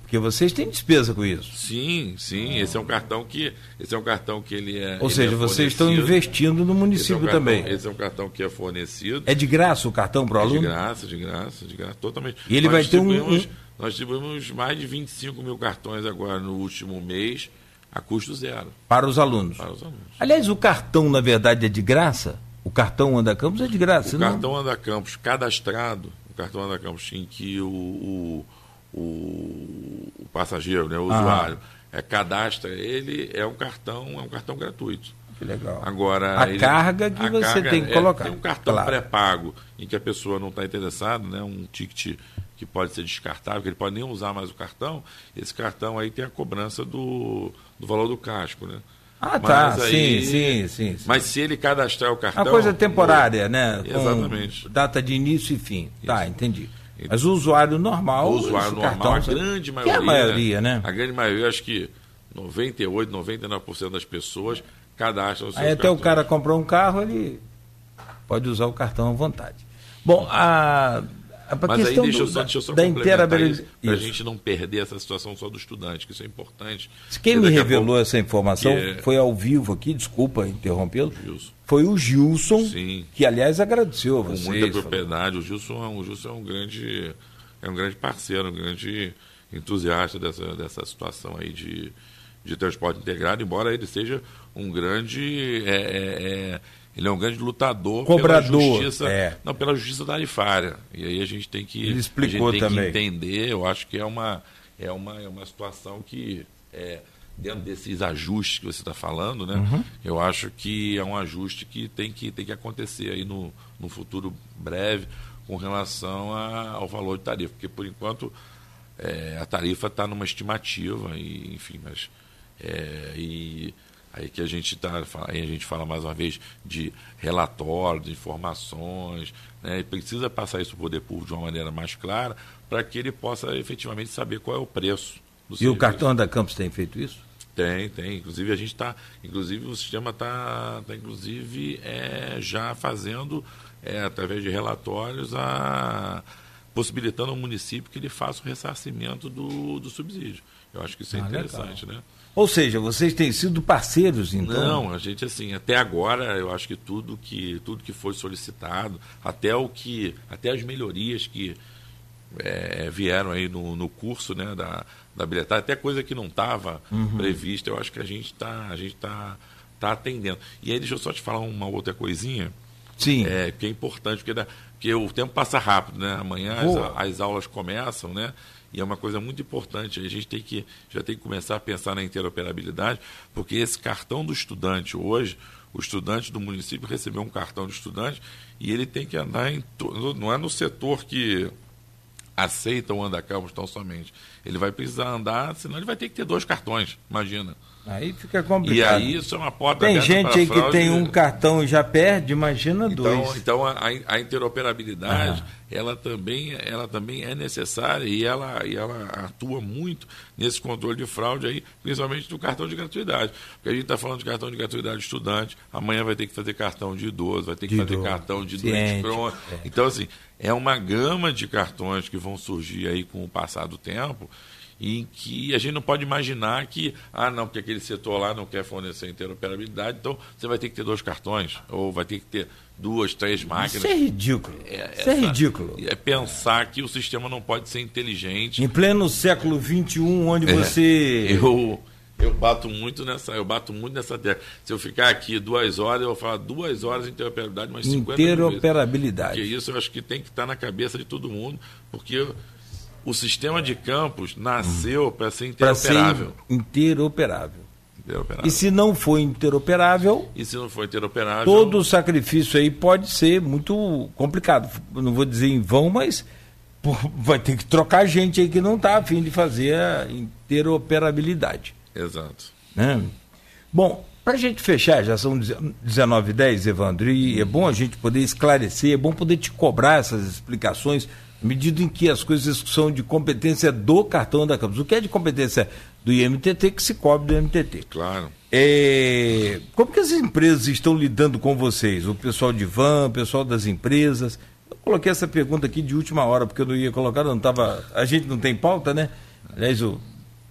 Porque vocês têm despesa com isso. Sim, sim. Esse é um cartão que. Esse é um cartão que ele é. Ou ele seja, é vocês estão investindo no município esse é um cartão, também. Esse é um cartão que é fornecido. É de graça o cartão para o é aluno? De graça, de graça, de graça, totalmente. E ele nós vai ter um, um. Nós tivemos mais de 25 mil cartões agora no último mês, a custo zero. Para os alunos. Para os alunos. Aliás, o cartão, na verdade, é de graça? O cartão Anda Campos é de graça, O não? cartão Anda Campos cadastrado, o cartão Anda Campos em que o, o o, o passageiro, né, o ah. usuário, é, cadastra ele, é um cartão, é um cartão gratuito. Que legal. Agora, a ele, carga que você carga tem que é, colocar. Tem um cartão claro. pré-pago em que a pessoa não está interessada, né, um ticket que pode ser descartável, que ele pode nem usar mais o cartão. Esse cartão aí tem a cobrança do, do valor do casco, né? Ah, tá. Aí, sim, sim, sim, sim, Mas se ele cadastrar o cartão. Uma coisa temporária, né? Exatamente. Com data de início e fim. Isso. Tá, entendi. Mas o usuário normal. O usuário normal, cartão, a grande maioria. Que é a maioria, né? A grande maioria, acho que 98, 99% das pessoas cadastram o seu Aí até o cara comprou um carro, ele pode usar o cartão à vontade. Bom, a. a Mas aí deixa eu só, deixa eu só da inteirabilidade. Para a gente não perder essa situação só do estudante, que isso é importante. Quem me revelou pouco, essa informação é... foi ao vivo aqui, desculpa interrompê-lo. Foi o Gilson, Sim. que aliás agradeceu a vocês. Com muita propriedade. O Gilson, é um, o Gilson é um grande é um grande parceiro, um grande entusiasta dessa, dessa situação aí de, de transporte integrado, embora ele seja um grande é, é, é, ele é um grande lutador Cobrador, pela justiça, é. não pela justiça tarifária. E aí a gente tem que ele explicou tem também. entender. Eu acho que é uma é uma é uma situação que é, dentro desses ajustes que você está falando, né? Uhum. Eu acho que é um ajuste que tem que, tem que acontecer aí no, no futuro breve com relação a, ao valor de tarifa, porque por enquanto é, a tarifa está numa estimativa, e, enfim, mas é, e aí que a gente tá, aí a gente fala mais uma vez de relatório, de informações, né? E precisa passar isso para o poder público de uma maneira mais clara para que ele possa efetivamente saber qual é o preço e serviço. o cartão da Campos tem feito isso? Tem, tem. Inclusive a gente está, inclusive o sistema está, tá, inclusive é, já fazendo é, através de relatórios a possibilitando ao município que ele faça o ressarcimento do, do subsídio. Eu acho que isso é ah, interessante, legal. né? Ou seja, vocês têm sido parceiros, então? Não, a gente assim, até agora eu acho que tudo que tudo que foi solicitado, até o que, até as melhorias que é, vieram aí no, no curso, né, da, da bilhetagem, até coisa que não estava uhum. prevista, eu acho que a gente está a gente tá, tá atendendo. E aí deixa eu só te falar uma outra coisinha. Sim. É, que é importante, porque, da, porque o tempo passa rápido, né? Amanhã as, as aulas começam, né? E é uma coisa muito importante. A gente tem que já tem que começar a pensar na interoperabilidade, porque esse cartão do estudante hoje, o estudante do município recebeu um cartão de estudante e ele tem que andar em não é no setor que aceita o Andacamos tão somente. Ele vai precisar andar, senão ele vai ter que ter dois cartões, imagina. Aí fica complicado. E aí isso é uma porta Tem gente aí que tem um cartão e já perde, imagina então, dois. Então a, a interoperabilidade, ela, também, ela também é necessária e ela, e ela atua muito nesse controle de fraude aí, principalmente do cartão de gratuidade. Porque a gente está falando de cartão de gratuidade de estudante, amanhã vai ter que fazer cartão de idoso, vai ter que de fazer idoso. cartão de doente crônico. É. Então, assim, é uma gama de cartões que vão surgir aí com o passar do tempo em que a gente não pode imaginar que, ah, não, porque aquele setor lá não quer fornecer interoperabilidade, então você vai ter que ter dois cartões, ou vai ter que ter duas, três máquinas. Isso é ridículo. É, Isso é ridículo. É pensar que o sistema não pode ser inteligente. Em pleno século XXI, onde é, você. Eu, eu bato muito nessa, eu bato muito nessa tecla. Se eu ficar aqui duas horas, eu vou falar duas horas de interoperabilidade, mas 50 Interoperabilidade. Porque isso eu acho que tem que estar na cabeça de todo mundo, porque o sistema de campos nasceu para ser interoperável. Ser interoperável. interoperável. E se não for interoperável. E se não for interoperável. Todo o sacrifício aí pode ser muito complicado. Não vou dizer em vão, mas vai ter que trocar gente aí que não está afim de fazer a interoperabilidade. Exato. Né? Bom, para a gente fechar, já são 19h10, Evandro, e é bom a gente poder esclarecer, é bom poder te cobrar essas explicações medida em que as coisas são de competência do cartão da Campos. O que é de competência do IMTT que se cobre do IMTT. Claro. É, como que as empresas estão lidando com vocês? O pessoal de van, o pessoal das empresas? Eu coloquei essa pergunta aqui de última hora, porque eu não ia colocar, não estava. A gente não tem pauta, né? Aliás, eu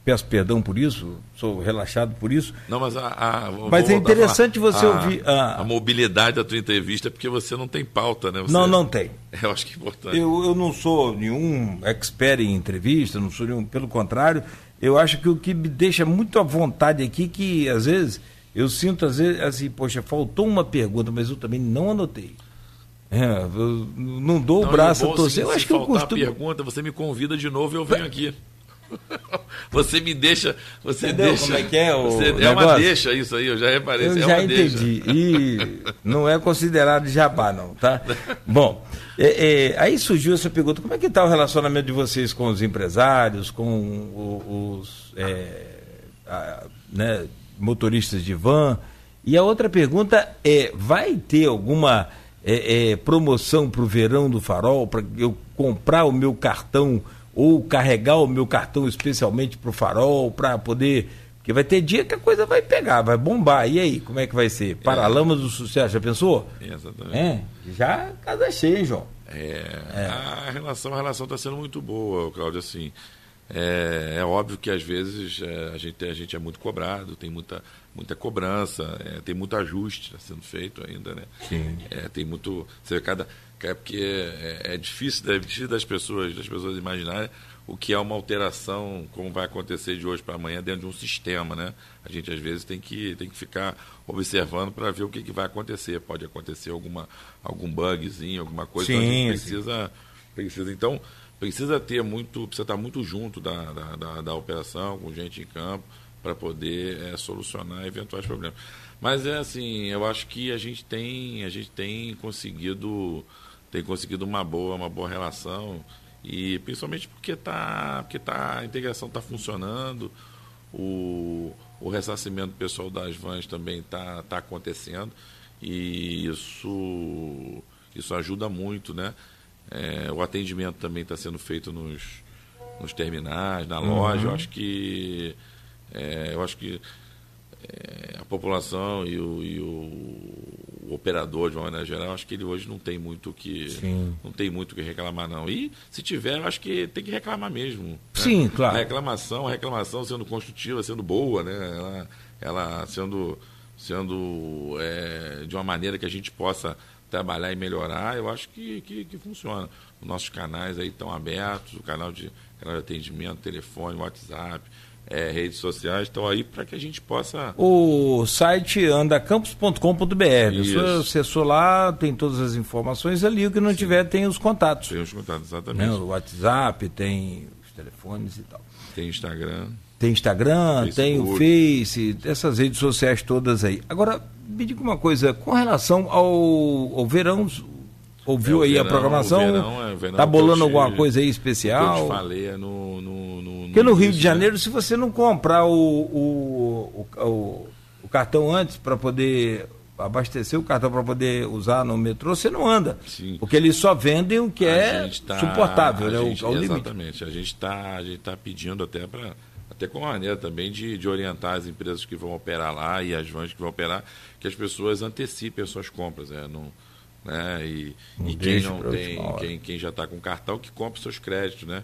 peço perdão por isso, sou relaxado por isso. Não, mas a, a mas é interessante você a, ouvir a, a, mobilidade da tua entrevista, porque você não tem pauta, né? Você, não, não tem. *laughs* Eu acho que é importante. Eu, eu não sou nenhum expert em entrevista, não sou nenhum, pelo contrário, eu acho que o que me deixa muito à vontade aqui que às vezes eu sinto às vezes assim, poxa, faltou uma pergunta, mas eu também não anotei. É, não dou o braço a torcer. Eu acho que eu costumo... pergunta, você me convida de novo e eu venho aqui. *laughs* Você me deixa. Você Entendeu deixa. Como é que é o. Você, é uma deixa isso aí, eu já reparei. Eu é já entendi. Deixa. E não é considerado jabá, não, tá? *laughs* Bom, é, é, aí surgiu essa pergunta: como é que está o relacionamento de vocês com os empresários, com os é, a, né, motoristas de van? E a outra pergunta é: vai ter alguma é, é, promoção para o verão do farol, para eu comprar o meu cartão? Ou carregar o meu cartão especialmente para o farol, para poder. Porque vai ter dia que a coisa vai pegar, vai bombar. E aí, como é que vai ser? Paralamas é. do sucesso, já pensou? Exatamente. É, já casa cheia, João. É, é. A relação a relação está sendo muito boa, Cláudio. Assim, é, é óbvio que às vezes é, a, gente, a gente é muito cobrado, tem muita, muita cobrança, é, tem muito ajuste sendo feito ainda, né? Sim. É, tem muito. Você, cada, é porque é, é, difícil, é difícil das pessoas, das pessoas imaginarem o que é uma alteração, como vai acontecer de hoje para amanhã dentro de um sistema, né? A gente às vezes tem que, tem que ficar observando para ver o que, que vai acontecer. Pode acontecer alguma, algum bugzinho, alguma coisa. Sim, então a gente precisa, precisa. Então, precisa ter muito, precisa estar muito junto da, da, da, da operação, com gente em campo, para poder é, solucionar eventuais problemas. Mas é assim, eu acho que a gente tem, a gente tem conseguido tem conseguido uma boa, uma boa relação e principalmente porque tá, porque tá, a integração está funcionando, o, o ressarcimento pessoal das vans também está tá acontecendo e isso, isso ajuda muito, né? É, o atendimento também está sendo feito nos, nos terminais, na loja. Uhum. Eu acho que é, eu acho que é, a população e o, e o o operador de uma maneira geral, acho que ele hoje não tem muito que Sim. não tem muito que reclamar não. E se tiver, acho que tem que reclamar mesmo. Né? Sim, claro. A reclamação, a reclamação sendo construtiva, sendo boa, né? Ela, ela sendo sendo é, de uma maneira que a gente possa trabalhar e melhorar, eu acho que, que, que funciona. Os nossos canais aí estão abertos, o canal de, canal de atendimento, telefone, WhatsApp, é, redes sociais estão aí para que a gente possa. O site andacampus.com.br. Você acessou lá, tem todas as informações ali. O que não Sim. tiver, tem os contatos. Tem os contatos, exatamente. Né? O WhatsApp, tem os telefones e tal. Tem Instagram. Tem Instagram, Facebook. tem o Face, essas redes sociais todas aí. Agora, me diga uma coisa, com relação ao, ao verão, ouviu é, aí verão, a programação? Está é, tá bolando te, alguma coisa aí especial? eu te falei é no, no, no Porque no Rio de Janeiro, se você não comprar o, o, o, o cartão antes para poder abastecer o cartão para poder usar no metrô, você não anda. Sim. Porque eles só vendem o que a é tá, suportável, né? Gente, o, o exatamente. A gente está tá pedindo até para até com uma maneira também de, de orientar as empresas que vão operar lá e as vans que vão operar, que as pessoas antecipem as suas compras. É, não, né? E, e quem não tem, quem, quem já está com cartão, que compre seus créditos, né?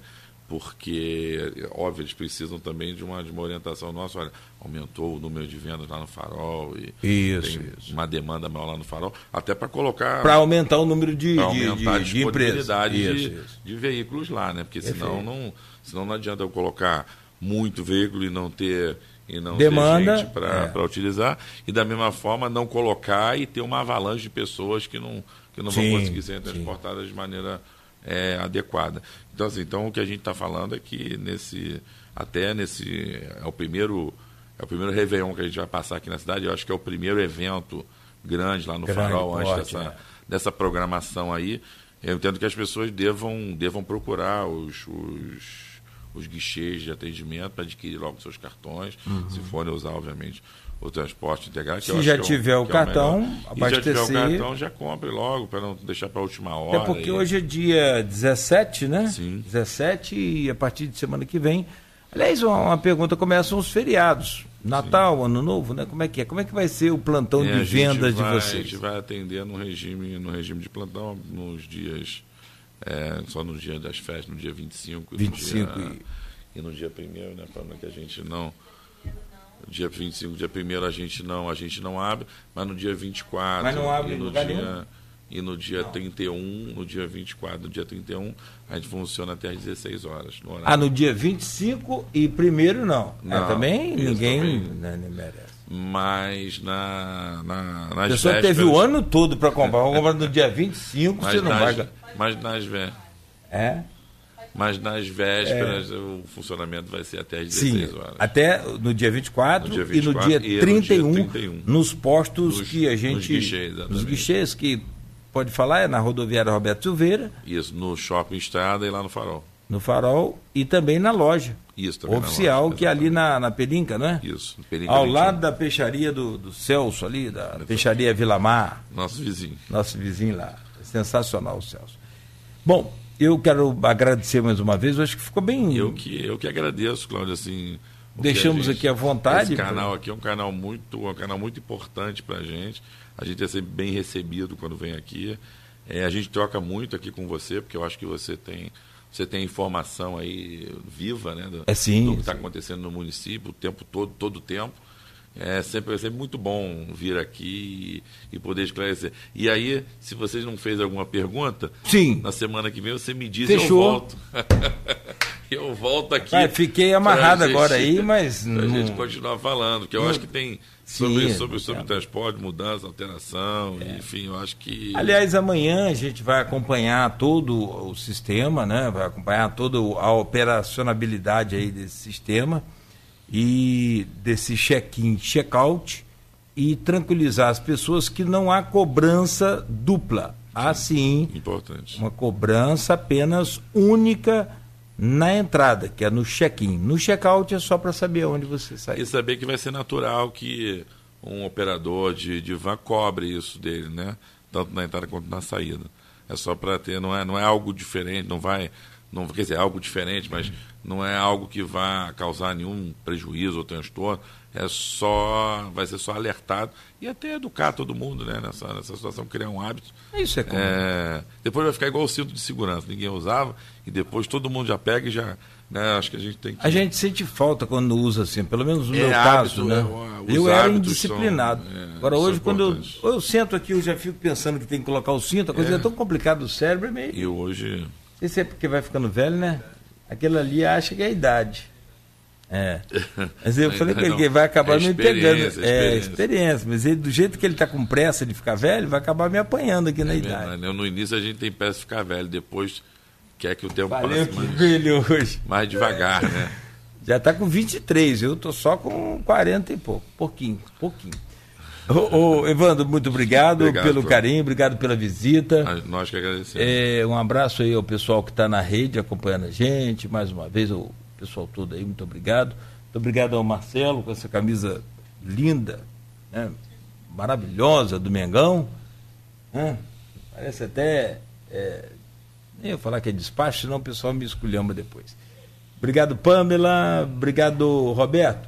Porque, óbvio, eles precisam também de uma, de uma orientação nossa. Olha, aumentou o número de vendas lá no farol e isso, tem isso. uma demanda maior lá no farol, até para colocar. Para aumentar o número de, de, aumentar de, de empresas. De, de, veículos lá, né? Porque senão não, senão não adianta eu colocar muito veículo e não ter e não Demanda, ter gente para é. utilizar e da mesma forma não colocar e ter uma avalanche de pessoas que não que não sim, vão conseguir ser transportadas de maneira é, adequada. Então assim então o que a gente está falando é que nesse até nesse é o primeiro é o primeiro Réveillon que a gente vai passar aqui na cidade. Eu acho que é o primeiro evento grande lá no grande, Farol antes dessa, é. dessa programação aí. Eu entendo que as pessoas devam devam procurar os, os os guichês de atendimento para adquirir logo seus cartões, uhum. se forem usar, obviamente, o transporte integrado. Se já tiver é o, cartão, é abastecer. Se já tiver o cartão, já compre logo, para não deixar para a última hora. É porque hoje é dia 17, né? Sim. 17 e a partir de semana que vem. Aliás, uma, uma pergunta: começam os feriados. Natal, Sim. Ano Novo, né? Como é que é? Como é que vai ser o plantão é, de vendas vai, de vocês? A gente vai atender no regime, no regime de plantão nos dias é, só no dia das festas, no dia 25. 25 no dia, e... e no dia 1 né? Para que a gente não. Dia 25, dia 1 a gente não, a gente não abre, mas no dia 24. Mas não abre e no dia, nenhum? E no dia não. 31, no dia 24, no dia 31, a gente funciona até às 16 horas. No ah, no dia 25 e primeiro não. É, não é, também ninguém também. Né, merece. Mas na, na, nas A pessoa vésperas... teve o ano todo para comprar. Vamos comprar no dia 25, você não nas, vai. Mas nas vésperas. É? Mas nas vésperas é. o funcionamento vai ser até às 16 Sim, horas. Até no dia 24, no dia 24 e no dia, e 31, no dia 31, nos postos nos, que a gente. Nos guichês, nos guichês que pode falar, é na rodoviária Roberto Silveira. Isso, no shopping Estrada e lá no Farol. No Farol e também na loja. Isso, também Oficial, loja, que é ali na, na Pelinca, não é? Isso, Pelinca Ao 21. lado da peixaria do, do Celso ali, da peixaria Vilamar. Nosso vizinho. Nosso vizinho lá. Sensacional o Celso. Bom, eu quero agradecer mais uma vez, eu acho que ficou bem. Eu que, eu que agradeço, Cláudio, assim. Deixamos gente, aqui à vontade. Esse canal aqui é um canal muito, um canal muito importante para a gente. A gente é sempre bem recebido quando vem aqui. É, a gente troca muito aqui com você, porque eu acho que você tem, você tem informação aí viva, né? Do, é sim, do que está acontecendo no município o tempo todo, todo o tempo. É sempre, é sempre muito bom vir aqui e, e, poder esclarecer. E aí, se vocês não fez alguma pergunta, Sim. na semana que vem você me diz Fechou. e eu volto. *laughs* eu volto aqui. Ah, fiquei amarrado gente, agora aí, mas. *laughs* Pra não... gente continuar falando, que eu não... acho que tem sobre, Sim, sobre, sobre é. transporte, mudança, alteração, é. enfim, eu acho que. Aliás, amanhã a gente vai acompanhar todo o sistema, né? Vai acompanhar toda a operacionalidade aí desse sistema e desse check-in, check-out e tranquilizar as pessoas que não há cobrança dupla. Há sim Importante. uma cobrança apenas única na entrada, que é no check-in. No check-out é só para saber onde você sai. E saber que vai ser natural que um operador de, de van cobre isso dele, né? Tanto na entrada quanto na saída. É só para ter, não é, não é algo diferente, não vai não quer dizer, é algo diferente, mas não é algo que vá causar nenhum prejuízo ou transtorno. É só, vai ser só alertado e até educar todo mundo né, nessa, nessa situação, criar um hábito. Isso é comum. É, depois vai ficar igual o cinto de segurança, ninguém usava e depois todo mundo já pega e já. Né, acho que a gente tem que... A gente sente falta quando usa assim, pelo menos no é meu caso, né? É, eu era indisciplinado. São, é, Agora hoje, quando eu, eu sento aqui, eu já fico pensando que tem que colocar o cinto, a coisa é, é tão complicada do cérebro. É meio... E hoje. Isso é porque vai ficando velho, né? Aquilo ali acha que é a idade. É. *laughs* Mas eu falei que ele vai acabar é me pegando. É, experiência. Mas ele, do jeito que ele está com pressa de ficar velho, vai acabar me apanhando aqui é na mesmo, idade. Né? No início a gente tem pressa de ficar velho, depois quer que o tempo Valeu passe mais, velho hoje. mais devagar, né? Já está com 23, eu estou só com 40 e pouco. Pouquinho, pouquinho. Ô, ô, Evandro, muito obrigado, obrigado pelo carinho, obrigado pela visita. Nós que agradecemos. É, um abraço aí ao pessoal que está na rede acompanhando a gente, mais uma vez, o pessoal todo aí, muito obrigado. Muito obrigado ao Marcelo com essa camisa linda, né, maravilhosa do Mengão. Né, parece até. É, nem eu falar que é despacho, senão o pessoal me esculhamba depois. Obrigado, Pamela. Obrigado, Roberto.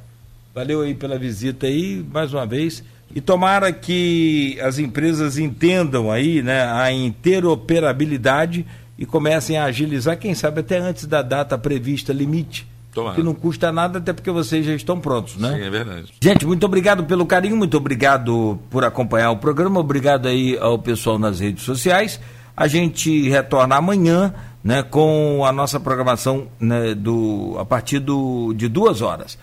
Valeu aí pela visita aí, mais uma vez. E tomara que as empresas entendam aí né, a interoperabilidade e comecem a agilizar, quem sabe até antes da data prevista limite. Tomara. Que não custa nada, até porque vocês já estão prontos, né? Sim, é verdade. Gente, muito obrigado pelo carinho, muito obrigado por acompanhar o programa, obrigado aí ao pessoal nas redes sociais. A gente retorna amanhã né, com a nossa programação né, do, a partir do, de duas horas.